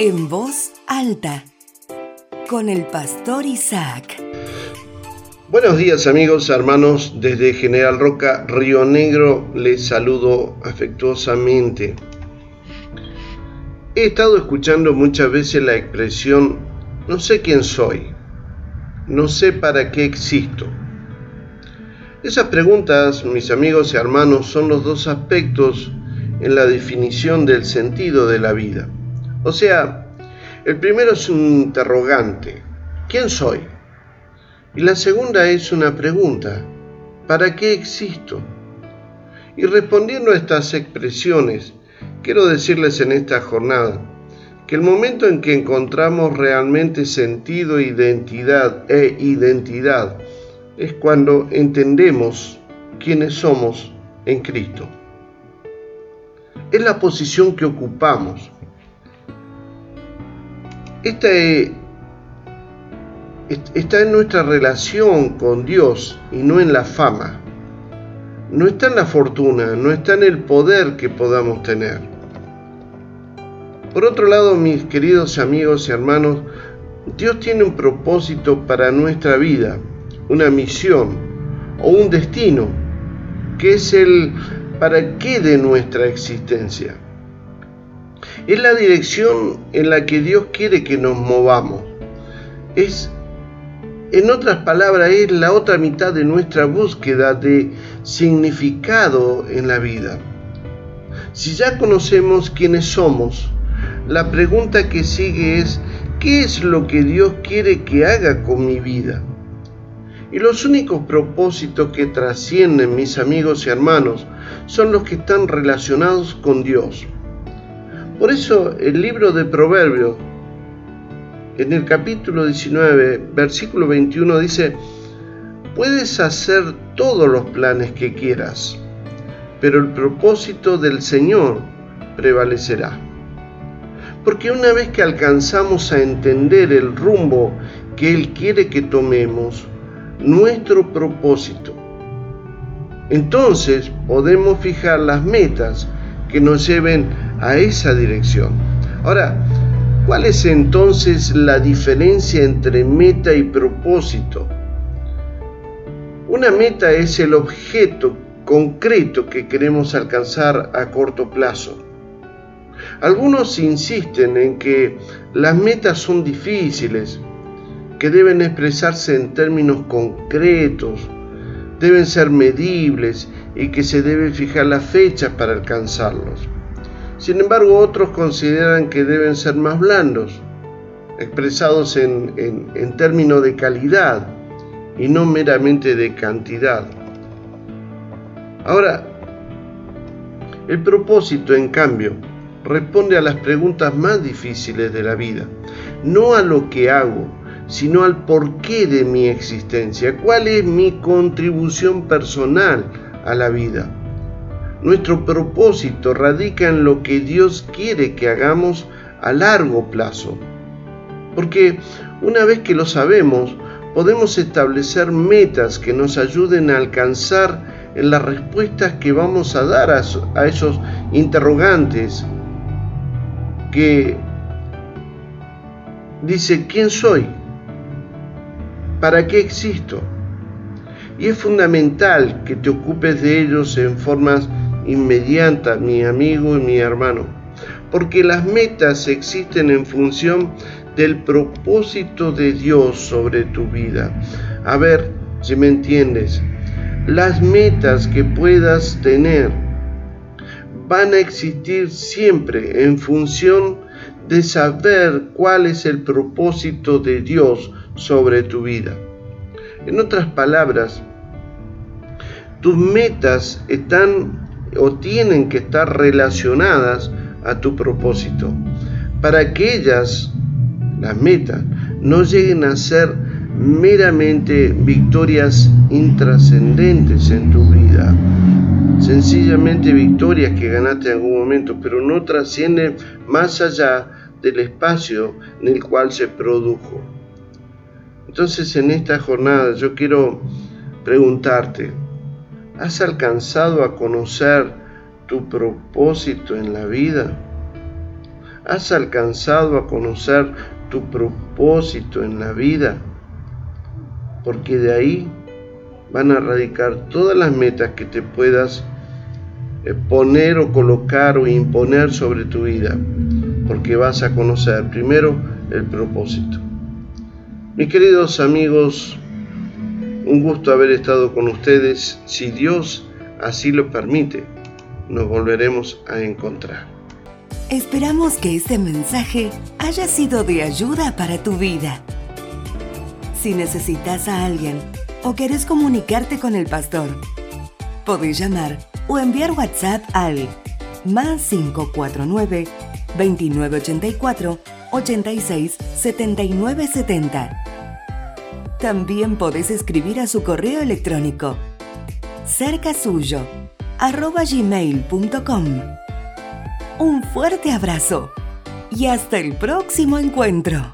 En voz alta, con el pastor Isaac. Buenos días amigos, hermanos, desde General Roca, Río Negro, les saludo afectuosamente. He estado escuchando muchas veces la expresión, no sé quién soy, no sé para qué existo. Esas preguntas, mis amigos y hermanos, son los dos aspectos en la definición del sentido de la vida. O sea, el primero es un interrogante, ¿quién soy? Y la segunda es una pregunta, ¿para qué existo? Y respondiendo a estas expresiones, quiero decirles en esta jornada que el momento en que encontramos realmente sentido, identidad e identidad es cuando entendemos quiénes somos en Cristo. Es la posición que ocupamos esta está en nuestra relación con Dios y no en la fama. No está en la fortuna, no está en el poder que podamos tener. Por otro lado, mis queridos amigos y hermanos, Dios tiene un propósito para nuestra vida, una misión o un destino, que es el para qué de nuestra existencia. Es la dirección en la que Dios quiere que nos movamos. Es, en otras palabras, es la otra mitad de nuestra búsqueda de significado en la vida. Si ya conocemos quiénes somos, la pregunta que sigue es, ¿qué es lo que Dios quiere que haga con mi vida? Y los únicos propósitos que trascienden, mis amigos y hermanos, son los que están relacionados con Dios. Por eso el libro de Proverbios, en el capítulo 19, versículo 21, dice, puedes hacer todos los planes que quieras, pero el propósito del Señor prevalecerá. Porque una vez que alcanzamos a entender el rumbo que Él quiere que tomemos, nuestro propósito, entonces podemos fijar las metas que nos lleven a esa dirección. Ahora, ¿cuál es entonces la diferencia entre meta y propósito? Una meta es el objeto concreto que queremos alcanzar a corto plazo. Algunos insisten en que las metas son difíciles, que deben expresarse en términos concretos, deben ser medibles y que se debe fijar la fecha para alcanzarlos. Sin embargo, otros consideran que deben ser más blandos, expresados en, términos de calidad y no meramente de cantidad. Ahora, el propósito, en cambio, responde a las preguntas más difíciles de la vida, no a lo que hago, sino al porqué de mi existencia, cuál es mi contribución personal a la vida. Nuestro propósito radica en lo que Dios quiere que hagamos a largo plazo. Porque una vez que lo sabemos, podemos establecer metas que nos ayuden a alcanzar en las respuestas que vamos a dar a, esos interrogantes que dice, ¿quién soy? ¿Para qué existo? Y es fundamental que te ocupes de ellos en formas inmediata, mi amigo y mi hermano, porque las metas existen en función del propósito de Dios sobre tu vida. A ver si me entiendes. Las metas que puedas tener van a existir siempre en función de saber cuál es el propósito de Dios sobre tu vida. En otras palabras, tus metas están o tienen que estar relacionadas a tu propósito, para que ellas, las metas, no lleguen a ser meramente victorias intrascendentes en tu vida, sencillamente victorias que ganaste en algún momento, pero no trascienden más allá del espacio en el cual se produjo. Entonces en esta jornada yo quiero preguntarte, ¿Has alcanzado a conocer tu propósito en la vida? ¿Has alcanzado a conocer tu propósito en la vida? Porque de ahí van a radicar todas las metas que te puedas eh, poner o colocar o imponer sobre tu vida, porque vas a conocer primero el propósito. Mis queridos amigos, un gusto haber estado con ustedes. Si Dios así lo permite, nos volveremos a encontrar. Esperamos que este mensaje haya sido de ayuda para tu vida. Si necesitas a alguien o querés comunicarte con el pastor, podés llamar o enviar WhatsApp al más 549 2984 86 79 70. También podés escribir a su correo electrónico cercasuyo arroba. Un fuerte abrazo y hasta el próximo encuentro.